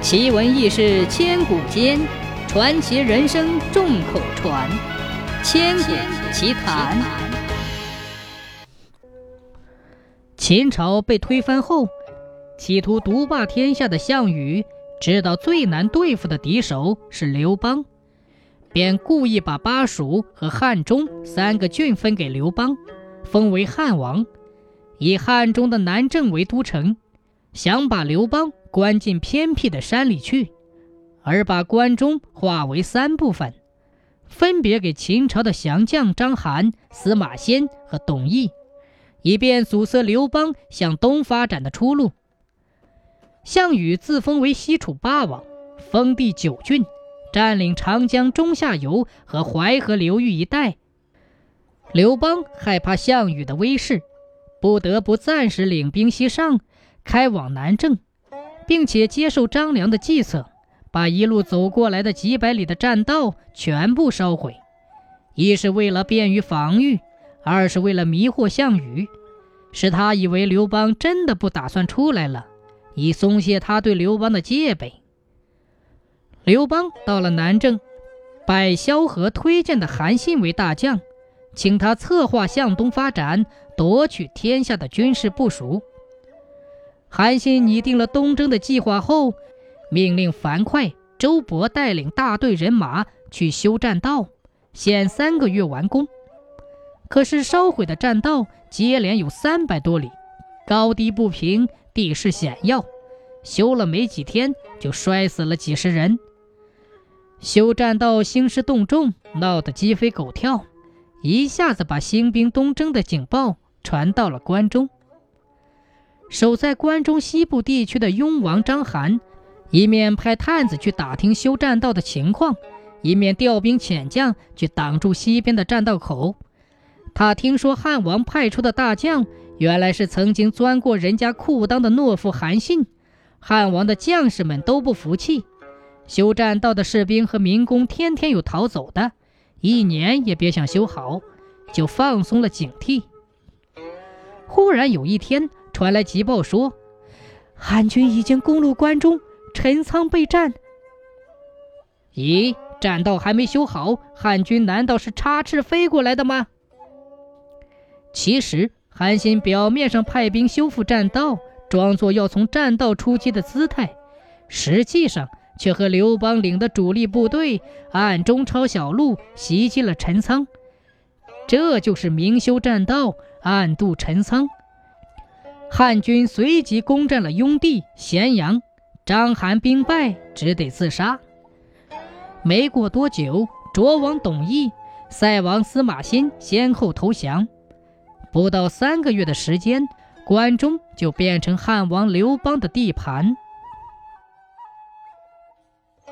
奇闻异事千古间，传奇人生众口传。千古奇谈。秦朝被推翻后，企图独霸天下的项羽知道最难对付的敌手是刘邦，便故意把巴蜀和汉中三个郡分给刘邦，封为汉王，以汉中的南郑为都城，想把刘邦。关进偏僻的山里去，而把关中划为三部分，分别给秦朝的降将章邯、司马迁和董翳，以便阻塞刘邦向东发展的出路。项羽自封为西楚霸王，封地九郡，占领长江中下游和淮河流域一带。刘邦害怕项羽的威势，不得不暂时领兵西上，开往南郑。并且接受张良的计策，把一路走过来的几百里的栈道全部烧毁，一是为了便于防御，二是为了迷惑项羽，使他以为刘邦真的不打算出来了，以松懈他对刘邦的戒备。刘邦到了南郑，拜萧何推荐的韩信为大将，请他策划向东发展、夺取天下的军事部署。韩信拟定了东征的计划后，命令樊哙、周勃带领大队人马去修栈道，限三个月完工。可是烧毁的栈道接连有三百多里，高低不平，地势险要，修了没几天就摔死了几十人。修栈道兴师动众，闹得鸡飞狗跳，一下子把兴兵东征的警报传到了关中。守在关中西部地区的雍王章邯，一面派探子去打听修栈道的情况，一面调兵遣将去挡住西边的栈道口。他听说汉王派出的大将，原来是曾经钻过人家裤裆的懦夫韩信。汉王的将士们都不服气，修栈道的士兵和民工天天有逃走的，一年也别想修好，就放松了警惕。忽然有一天。传来急报说，汉军已经攻入关中，陈仓备战。咦，栈道还没修好，汉军难道是插翅飞过来的吗？其实，韩信表面上派兵修复栈道，装作要从栈道出击的姿态，实际上却和刘邦领的主力部队暗中抄小路，袭击了陈仓。这就是明修栈道，暗度陈仓。汉军随即攻占了雍地、咸阳，章邯兵败，只得自杀。没过多久，卓王董翳、塞王司马欣先后投降。不到三个月的时间，关中就变成汉王刘邦的地盘。